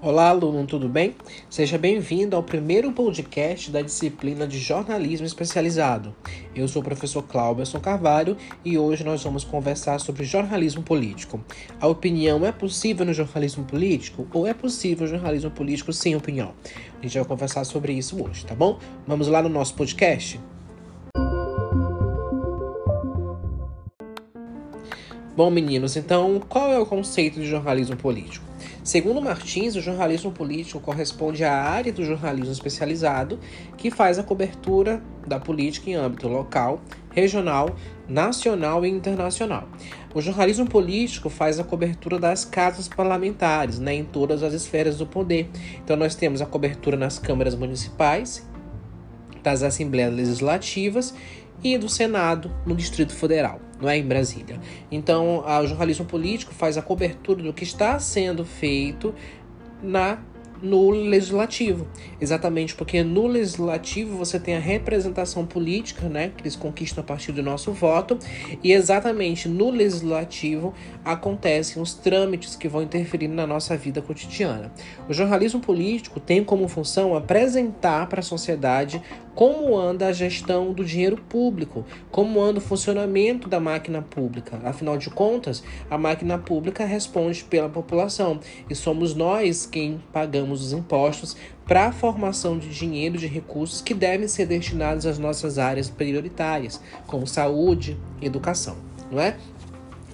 Olá, aluno, tudo bem? Seja bem-vindo ao primeiro podcast da disciplina de jornalismo especializado. Eu sou o professor Cláudio Carvalho e hoje nós vamos conversar sobre jornalismo político. A opinião é possível no jornalismo político ou é possível jornalismo político sem opinião? A gente vai conversar sobre isso hoje, tá bom? Vamos lá no nosso podcast? Bom, meninos, então qual é o conceito de jornalismo político? Segundo Martins, o jornalismo político corresponde à área do jornalismo especializado que faz a cobertura da política em âmbito local, regional, nacional e internacional. O jornalismo político faz a cobertura das casas parlamentares, né, em todas as esferas do poder. Então nós temos a cobertura nas câmaras municipais, das assembleias legislativas e do Senado no Distrito Federal, não é em Brasília. Então, o jornalismo político faz a cobertura do que está sendo feito na no legislativo. Exatamente porque no legislativo você tem a representação política, né, que eles conquistam a partir do nosso voto, e exatamente no legislativo acontecem os trâmites que vão interferir na nossa vida cotidiana. O jornalismo político tem como função apresentar para a sociedade como anda a gestão do dinheiro público, como anda o funcionamento da máquina pública. Afinal de contas, a máquina pública responde pela população e somos nós quem pagamos os impostos para a formação de dinheiro de recursos que devem ser destinados às nossas áreas prioritárias, como saúde e educação, não é?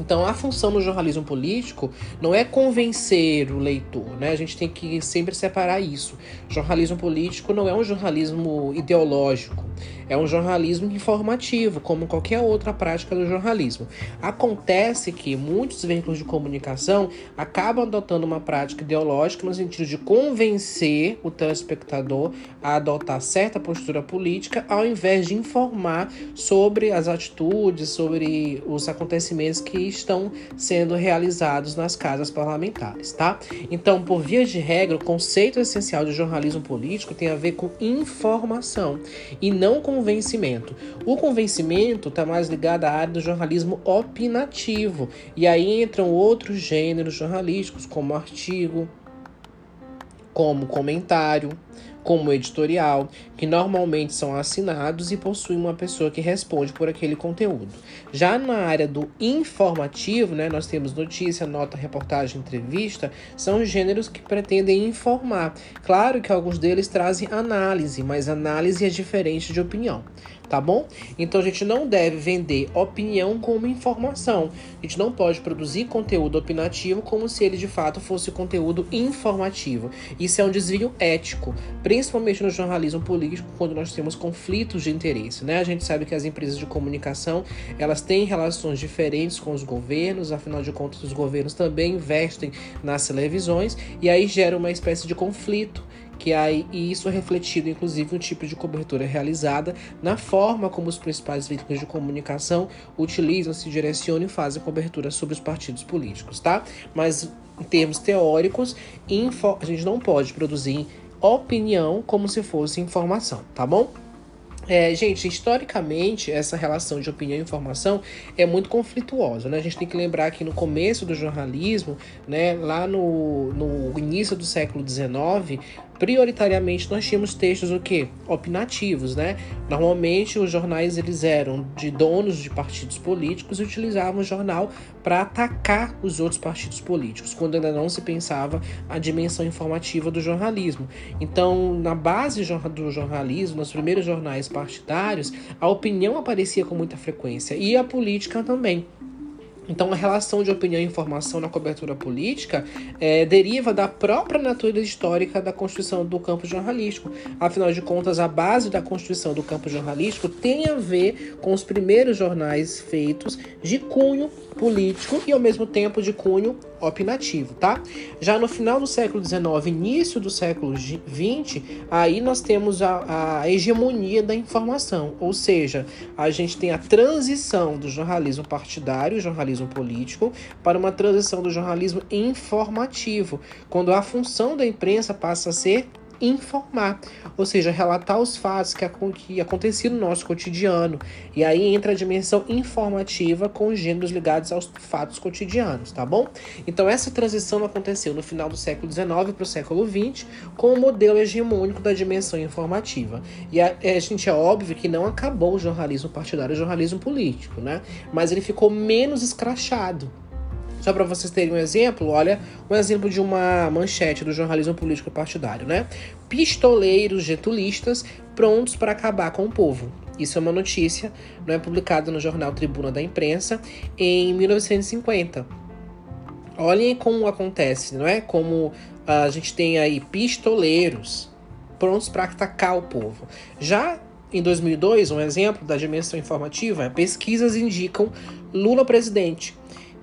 Então, a função do jornalismo político não é convencer o leitor, né? A gente tem que sempre separar isso. Jornalismo político não é um jornalismo ideológico, é um jornalismo informativo, como qualquer outra prática do jornalismo. Acontece que muitos veículos de comunicação acabam adotando uma prática ideológica no sentido de convencer o telespectador a adotar certa postura política, ao invés de informar sobre as atitudes, sobre os acontecimentos que estão sendo realizados nas casas parlamentares, tá? Então, por via de regra, o conceito essencial de jornalismo político tem a ver com informação e não com convencimento. O convencimento está mais ligado à área do jornalismo opinativo. E aí entram outros gêneros jornalísticos, como artigo, como comentário, como editorial, que normalmente são assinados e possuem uma pessoa que responde por aquele conteúdo. Já na área do informativo, né, nós temos notícia, nota, reportagem, entrevista, são gêneros que pretendem informar. Claro que alguns deles trazem análise, mas análise é diferente de opinião tá bom? Então a gente não deve vender opinião como informação. A gente não pode produzir conteúdo opinativo como se ele de fato fosse conteúdo informativo. Isso é um desvio ético, principalmente no jornalismo político, quando nós temos conflitos de interesse, né? A gente sabe que as empresas de comunicação, elas têm relações diferentes com os governos, afinal de contas os governos também investem nas televisões e aí gera uma espécie de conflito que aí, e isso é refletido inclusive no tipo de cobertura realizada, na forma como os principais veículos de comunicação utilizam, se direcionam e fazem cobertura sobre os partidos políticos, tá? Mas em termos teóricos, info, a gente não pode produzir opinião como se fosse informação, tá bom? É, gente, historicamente, essa relação de opinião e informação é muito conflituosa, né? A gente tem que lembrar que no começo do jornalismo, né, lá no, no início do século XIX, prioritariamente nós tínhamos textos o quê? Opinativos, né? Normalmente os jornais eles eram de donos de partidos políticos e utilizavam o jornal para atacar os outros partidos políticos, quando ainda não se pensava a dimensão informativa do jornalismo. Então, na base do jornalismo, nos primeiros jornais partidários, a opinião aparecia com muita frequência e a política também. Então, a relação de opinião e informação na cobertura política é, deriva da própria natureza histórica da constituição do campo jornalístico. Afinal de contas, a base da constituição do campo jornalístico tem a ver com os primeiros jornais feitos de cunho político e ao mesmo tempo de cunho opinativo, tá? Já no final do século XIX, início do século XX, aí nós temos a, a hegemonia da informação, ou seja, a gente tem a transição do jornalismo partidário, jornalismo político, para uma transição do jornalismo informativo, quando a função da imprensa passa a ser informar, ou seja, relatar os fatos que, que aconteciam no nosso cotidiano. E aí entra a dimensão informativa com gêneros ligados aos fatos cotidianos, tá bom? Então essa transição aconteceu no final do século XIX para o século XX com o modelo hegemônico da dimensão informativa. E a, a gente é óbvio que não acabou o jornalismo partidário, o jornalismo político, né? Mas ele ficou menos escrachado. Só para vocês terem um exemplo, olha, um exemplo de uma manchete do jornalismo político partidário, né? Pistoleiros getulistas prontos para acabar com o povo. Isso é uma notícia, não é publicada no jornal Tribuna da Imprensa em 1950. Olhem como acontece, não é? Como a gente tem aí pistoleiros prontos para atacar o povo. Já em 2002, um exemplo da dimensão informativa, pesquisas indicam Lula presidente.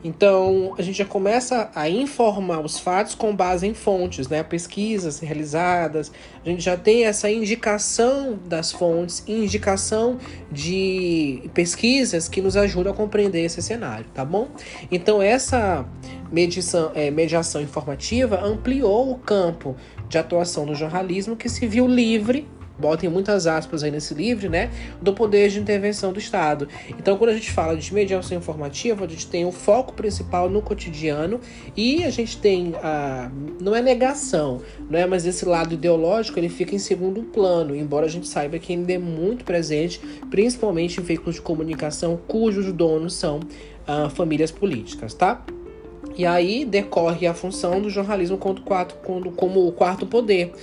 Então, a gente já começa a informar os fatos com base em fontes, né? Pesquisas realizadas, a gente já tem essa indicação das fontes, indicação de pesquisas que nos ajudam a compreender esse cenário, tá bom? Então, essa medição, é, mediação informativa ampliou o campo de atuação do jornalismo que se viu livre botem muitas aspas aí nesse livro, né, do poder de intervenção do Estado. Então, quando a gente fala de mediação informativa, a gente tem o foco principal no cotidiano e a gente tem a não é negação, não é, mas esse lado ideológico ele fica em segundo plano, embora a gente saiba que ainda é muito presente, principalmente em veículos de comunicação cujos donos são uh, famílias políticas, tá? E aí decorre a função do jornalismo como, como o quarto poder,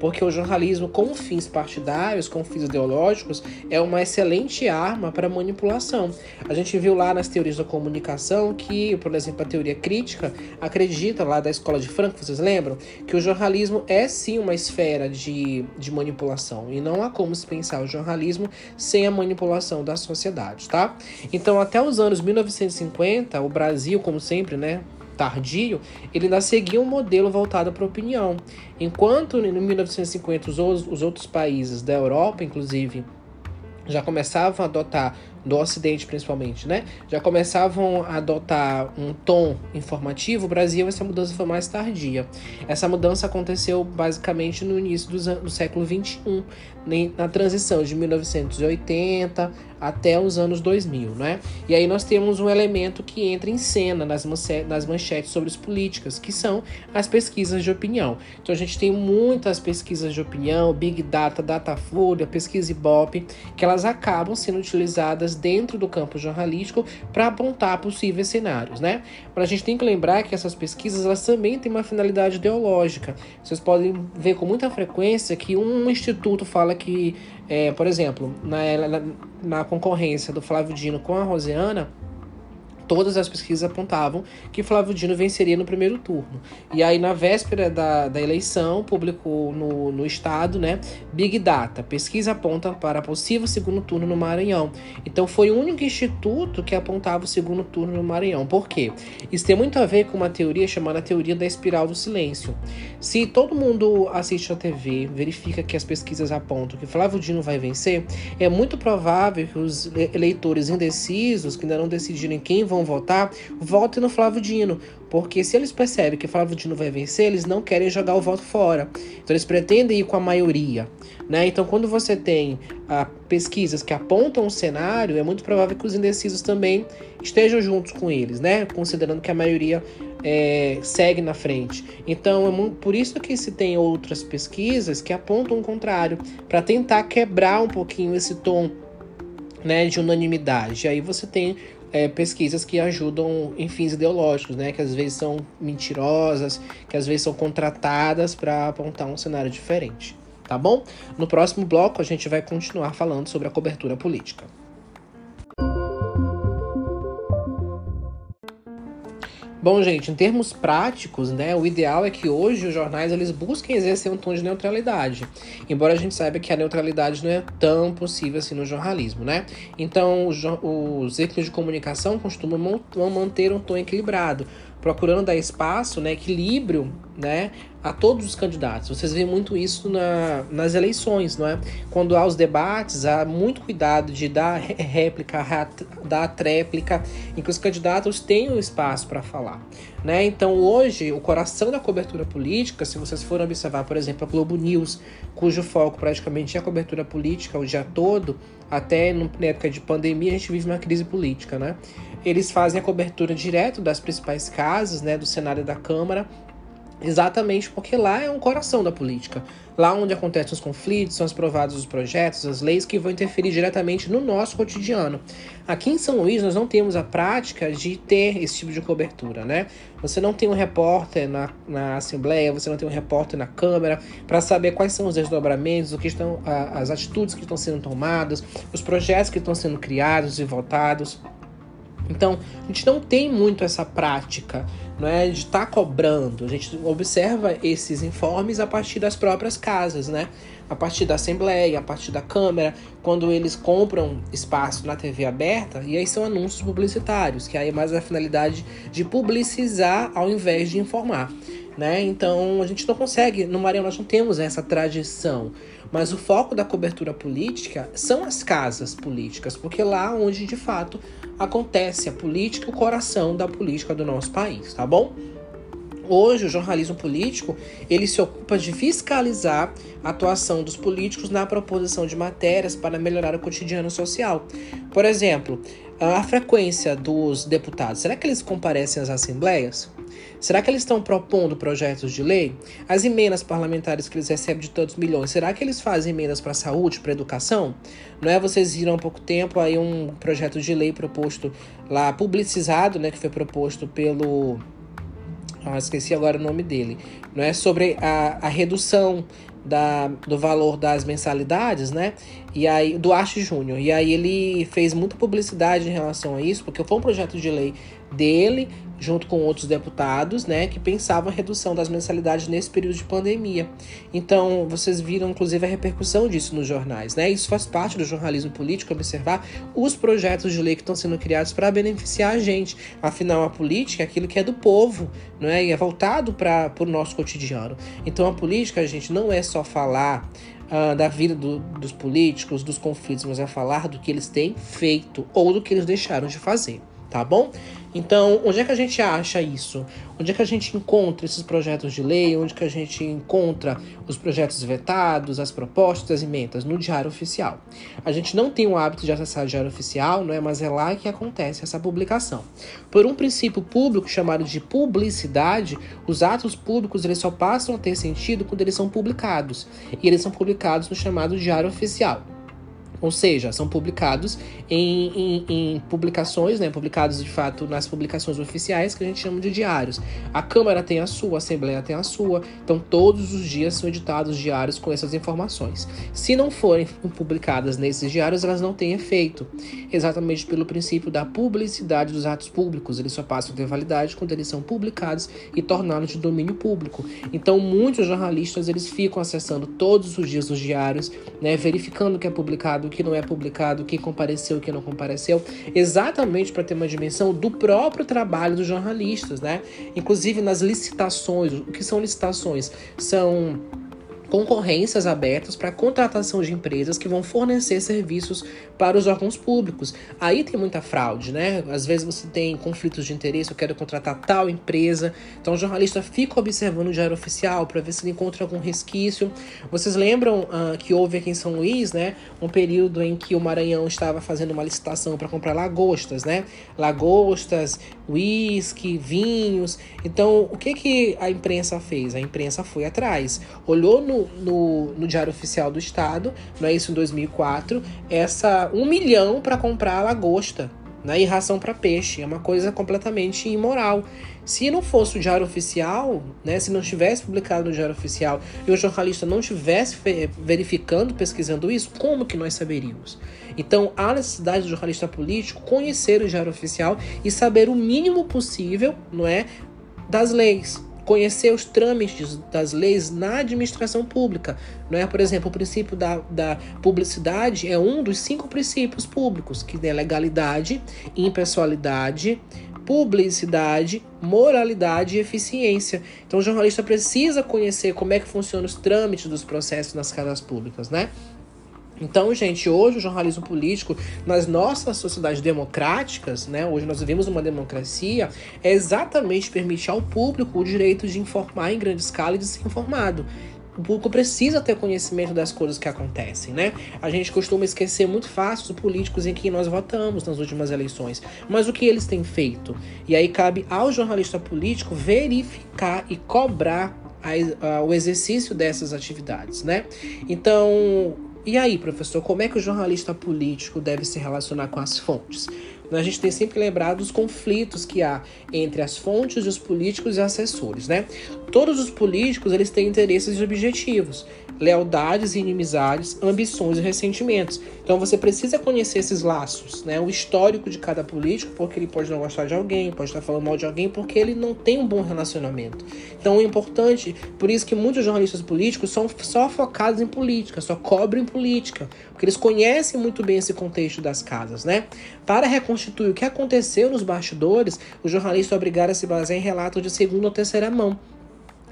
porque o jornalismo com fins partidários, com fins ideológicos, é uma excelente arma para manipulação. A gente viu lá nas teorias da comunicação que, por exemplo, a teoria crítica acredita lá da escola de Frankfurt, vocês lembram? Que o jornalismo é sim uma esfera de, de manipulação e não há como se pensar o jornalismo sem a manipulação da sociedade, tá? Então, até os anos 1950, o Brasil, como sempre, né? Tardio, ele ainda seguia um modelo voltado para a opinião. Enquanto em 1950 os, os outros países da Europa, inclusive, já começavam a adotar do Ocidente principalmente, né? Já começavam a adotar um tom informativo. O Brasil, essa mudança foi mais tardia. Essa mudança aconteceu basicamente no início do, do século XXI, na transição de 1980 até os anos 2000, né? E aí nós temos um elemento que entra em cena nas, nas manchetes sobre as políticas, que são as pesquisas de opinião. Então a gente tem muitas pesquisas de opinião, Big Data, Datafolha, Pesquisa Ibope, que elas acabam sendo utilizadas dentro do campo jornalístico para apontar possíveis cenários, né? Mas a gente tem que lembrar que essas pesquisas elas também têm uma finalidade ideológica. Vocês podem ver com muita frequência que um instituto fala que, é, por exemplo, na, na, na concorrência do Flávio Dino com a Rosiana, todas as pesquisas apontavam que Flávio Dino venceria no primeiro turno. E aí, na véspera da, da eleição, publicou no, no Estado, né? Big Data, pesquisa aponta para possível segundo turno no Maranhão. Então, foi o único instituto que apontava o segundo turno no Maranhão. Por quê? Isso tem muito a ver com uma teoria chamada teoria da espiral do silêncio. Se todo mundo assiste a TV, verifica que as pesquisas apontam que Flávio Dino vai vencer, é muito provável que os eleitores indecisos, que ainda não decidiram quem vão vão votar, votem no Flávio Dino. Porque se eles percebem que Flávio Dino vai vencer, eles não querem jogar o voto fora. Então eles pretendem ir com a maioria. Né? Então, quando você tem ah, pesquisas que apontam um cenário, é muito provável que os indecisos também estejam juntos com eles, né? Considerando que a maioria é, segue na frente. Então, é por isso que se tem outras pesquisas que apontam o contrário, para tentar quebrar um pouquinho esse tom né, de unanimidade. Aí você tem é, pesquisas que ajudam em fins ideológicos, né? Que às vezes são mentirosas, que às vezes são contratadas para apontar um cenário diferente, tá bom? No próximo bloco a gente vai continuar falando sobre a cobertura política. Bom, gente, em termos práticos, né, o ideal é que hoje os jornais eles busquem exercer um tom de neutralidade, embora a gente saiba que a neutralidade não é tão possível assim no jornalismo, né? Então, os, os veículos de comunicação costumam manter um tom equilibrado, procurando dar espaço, né, equilíbrio, né, a todos os candidatos. Vocês veem muito isso na, nas eleições, não é? Quando há os debates, há muito cuidado de dar réplica, dar tréplica, em que os candidatos tenham espaço para falar. Né? Então, hoje, o coração da cobertura política, se vocês forem observar, por exemplo, a Globo News, cujo foco praticamente é a cobertura política o dia todo, até na época de pandemia, a gente vive uma crise política, né? Eles fazem a cobertura direto das principais casas, né, do cenário da Câmara, Exatamente porque lá é um coração da política. Lá onde acontecem os conflitos, são aprovados os projetos, as leis que vão interferir diretamente no nosso cotidiano. Aqui em São Luís, nós não temos a prática de ter esse tipo de cobertura, né? Você não tem um repórter na, na Assembleia, você não tem um repórter na Câmara para saber quais são os desdobramentos, o que estão, as atitudes que estão sendo tomadas, os projetos que estão sendo criados e votados. Então, a gente não tem muito essa prática não é, de estar tá cobrando. A gente observa esses informes a partir das próprias casas, né? A partir da Assembleia, a partir da Câmara, quando eles compram espaço na TV aberta, e aí são anúncios publicitários, que aí é mais a finalidade de publicizar ao invés de informar. Né? Então a gente não consegue, no Maranhão nós não temos essa tradição mas o foco da cobertura política são as casas políticas, porque lá onde de fato acontece a política, o coração da política do nosso país, tá bom? Hoje, o jornalismo político ele se ocupa de fiscalizar a atuação dos políticos na proposição de matérias para melhorar o cotidiano social. Por exemplo, a frequência dos deputados, será que eles comparecem às assembleias? Será que eles estão propondo projetos de lei? As emendas parlamentares que eles recebem de tantos milhões, será que eles fazem emendas para a saúde, para a educação? Não é? Vocês viram há pouco tempo aí um projeto de lei proposto lá, publicizado, né, que foi proposto pelo ah, esqueci agora o nome dele, não é sobre a, a redução da, do valor das mensalidades, né? E aí, do Arte Júnior. E aí ele fez muita publicidade em relação a isso, porque foi um projeto de lei dele, junto com outros deputados, né, que pensavam a redução das mensalidades nesse período de pandemia. Então, vocês viram inclusive a repercussão disso nos jornais, né? Isso faz parte do jornalismo político observar os projetos de lei que estão sendo criados para beneficiar a gente. Afinal, a política é aquilo que é do povo, não é? E é voltado para o nosso cotidiano. Então, a política, a gente não é só falar Uh, da vida do, dos políticos, dos conflitos, mas é falar do que eles têm feito ou do que eles deixaram de fazer, tá bom? Então, onde é que a gente acha isso? Onde é que a gente encontra esses projetos de lei? Onde que a gente encontra os projetos vetados, as propostas, as emendas? No Diário Oficial. A gente não tem o hábito de acessar o Diário Oficial, não é? mas é lá que acontece essa publicação. Por um princípio público chamado de publicidade, os atos públicos eles só passam a ter sentido quando eles são publicados. E eles são publicados no chamado Diário Oficial. Ou seja, são publicados em, em, em, publicações, né, publicados de fato nas publicações oficiais que a gente chama de diários. A Câmara tem a sua, a Assembleia tem a sua, então todos os dias são editados diários com essas informações. Se não forem publicadas nesses diários, elas não têm efeito, exatamente pelo princípio da publicidade dos atos públicos. Eles só passam a ter validade quando eles são publicados e tornados de domínio público. Então, muitos jornalistas eles ficam acessando todos os dias os diários, né, verificando que é publicado que não é publicado, quem compareceu quem não compareceu, exatamente para ter uma dimensão do próprio trabalho dos jornalistas, né? Inclusive nas licitações, o que são licitações? São concorrências abertas para contratação de empresas que vão fornecer serviços para os órgãos públicos. Aí tem muita fraude, né? Às vezes você tem conflitos de interesse, eu quero contratar tal empresa. Então o jornalista fica observando o diário oficial para ver se ele encontra algum resquício. Vocês lembram uh, que houve aqui em São Luís, né, um período em que o Maranhão estava fazendo uma licitação para comprar lagostas, né? Lagostas, uísque, vinhos. Então, o que que a imprensa fez? A imprensa foi atrás, olhou no no, no, Diário Oficial do Estado, não é isso, em 2004, essa um milhão para comprar lagosta né, e ração para peixe. É uma coisa completamente imoral. Se não fosse o Diário Oficial, né, se não tivesse publicado no Diário Oficial e o jornalista não estivesse verificando, pesquisando isso, como que nós saberíamos? Então, há necessidade do jornalista político conhecer o Diário Oficial e saber o mínimo possível, não é, das leis, conhecer os trâmites das leis na administração pública. Não é? Por exemplo, o princípio da, da publicidade é um dos cinco princípios públicos, que é legalidade, impessoalidade, publicidade, moralidade e eficiência. Então o jornalista precisa conhecer como é que funcionam os trâmites dos processos nas casas públicas, né? Então, gente, hoje o jornalismo político, nas nossas sociedades democráticas, né, hoje nós vivemos uma democracia, é exatamente permitir ao público o direito de informar em grande escala e de ser informado. O público precisa ter conhecimento das coisas que acontecem, né? A gente costuma esquecer muito fácil os políticos em que nós votamos nas últimas eleições, mas o que eles têm feito? E aí cabe ao jornalista político verificar e cobrar a, a, o exercício dessas atividades, né? Então, e aí, professor, como é que o jornalista político deve se relacionar com as fontes? A gente tem sempre lembrado dos conflitos que há entre as fontes, os políticos e assessores, né? Todos os políticos eles têm interesses e objetivos lealdades e inimizades, ambições e ressentimentos. Então você precisa conhecer esses laços, né? O histórico de cada político, porque ele pode não gostar de alguém, pode estar falando mal de alguém, porque ele não tem um bom relacionamento. Então é importante, por isso que muitos jornalistas políticos são só focados em política, só cobrem política, porque eles conhecem muito bem esse contexto das casas, né? Para reconstituir o que aconteceu nos bastidores, o jornalista é obrigado a se basear em relatos de segunda ou terceira mão.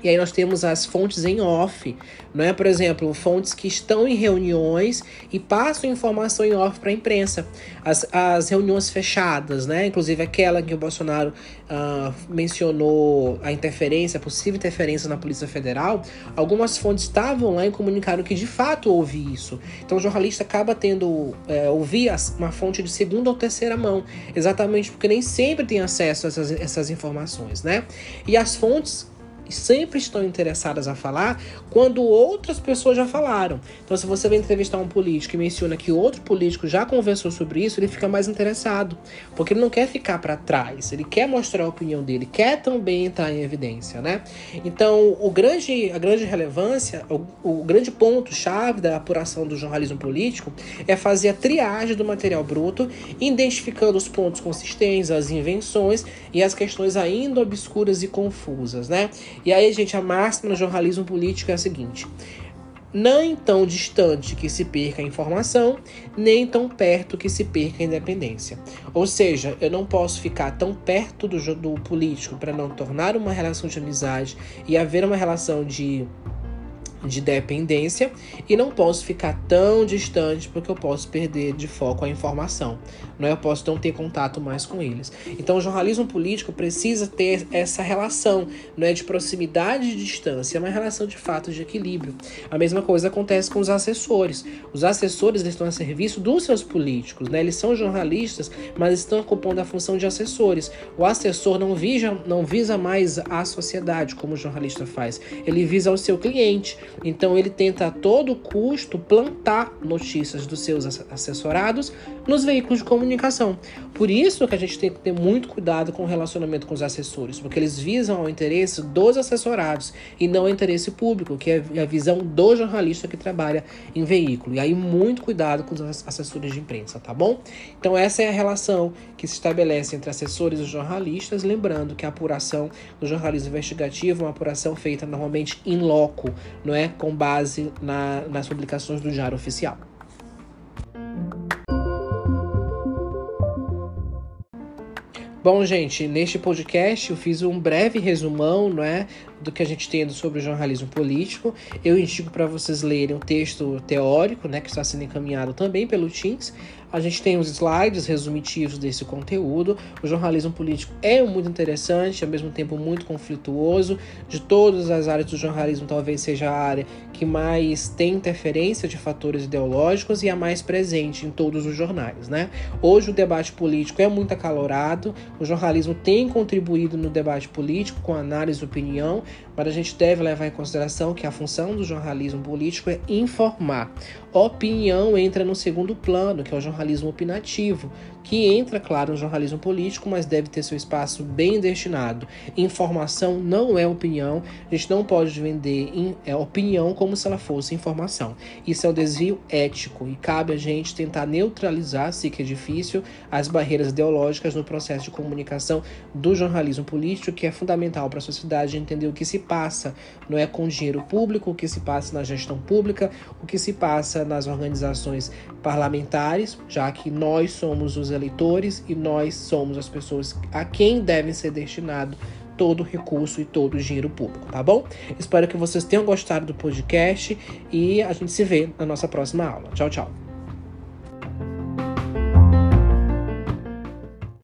E aí nós temos as fontes em off, não é? Por exemplo, fontes que estão em reuniões e passam informação em off para a imprensa. As, as reuniões fechadas, né? Inclusive aquela que o Bolsonaro uh, mencionou a interferência, a possível interferência na Polícia Federal. Algumas fontes estavam lá e comunicaram que de fato houve isso. Então o jornalista acaba tendo é, ouvir uma fonte de segunda ou terceira mão, exatamente porque nem sempre tem acesso a essas, essas informações, né? E as fontes sempre estão interessadas a falar quando outras pessoas já falaram. Então, se você vai entrevistar um político e menciona que outro político já conversou sobre isso, ele fica mais interessado, porque ele não quer ficar para trás, ele quer mostrar a opinião dele, quer também entrar em evidência, né? Então, o grande, a grande relevância, o, o grande ponto chave da apuração do jornalismo político é fazer a triagem do material bruto, identificando os pontos consistentes, as invenções e as questões ainda obscuras e confusas, né? E aí, gente, a máxima no jornalismo político é a seguinte: nem tão distante que se perca a informação, nem tão perto que se perca a independência. Ou seja, eu não posso ficar tão perto do, do político para não tornar uma relação de amizade e haver uma relação de de dependência e não posso ficar tão distante porque eu posso perder de foco a informação, não é? eu posso não ter contato mais com eles. Então o jornalismo político precisa ter essa relação, não é de proximidade e distância, é uma relação de fato de equilíbrio. A mesma coisa acontece com os assessores. Os assessores estão a serviço dos seus políticos, né? Eles são jornalistas, mas estão ocupando a função de assessores. O assessor não visa, não visa mais a sociedade como o jornalista faz, ele visa o seu cliente. Então ele tenta a todo custo plantar notícias dos seus assessorados nos veículos de comunicação. Por isso que a gente tem que ter muito cuidado com o relacionamento com os assessores, porque eles visam o interesse dos assessorados e não interesse público, que é a visão do jornalista que trabalha em veículo. E aí muito cuidado com os assessores de imprensa, tá bom? Então essa é a relação que se estabelece entre assessores e jornalistas, lembrando que a apuração do jornalismo investigativo é uma apuração feita normalmente em loco, não é com base na, nas publicações do Diário Oficial. Bom, gente, neste podcast eu fiz um breve resumão, não é, do que a gente tem sobre o jornalismo político. Eu indico para vocês lerem o texto teórico, né, que está sendo encaminhado também pelo Teams. A gente tem os slides resumitivos desse conteúdo. O jornalismo político é muito interessante, ao mesmo tempo muito conflituoso. De todas as áreas do jornalismo, talvez seja a área que mais tem interferência de fatores ideológicos e a mais presente em todos os jornais, né? Hoje o debate político é muito acalorado. O jornalismo tem contribuído no debate político com análise e opinião, mas a gente deve levar em consideração que a função do jornalismo político é informar. Opinião entra no segundo plano, que é o jornalismo opinativo, que entra, claro, no jornalismo político, mas deve ter seu espaço bem destinado. Informação não é opinião, a gente não pode vender é, opinião como se ela fosse informação. Isso é um desvio ético e cabe a gente tentar neutralizar, se que é difícil, as barreiras ideológicas no processo de comunicação do jornalismo político, que é fundamental para a sociedade entender o que se passa, não é com dinheiro público, o que se passa na gestão pública, o que se passa nas organizações parlamentares, já que nós somos os eleitores e nós somos as pessoas a quem devem ser destinado todo o recurso e todo o dinheiro público, tá bom? Espero que vocês tenham gostado do podcast e a gente se vê na nossa próxima aula. Tchau, tchau.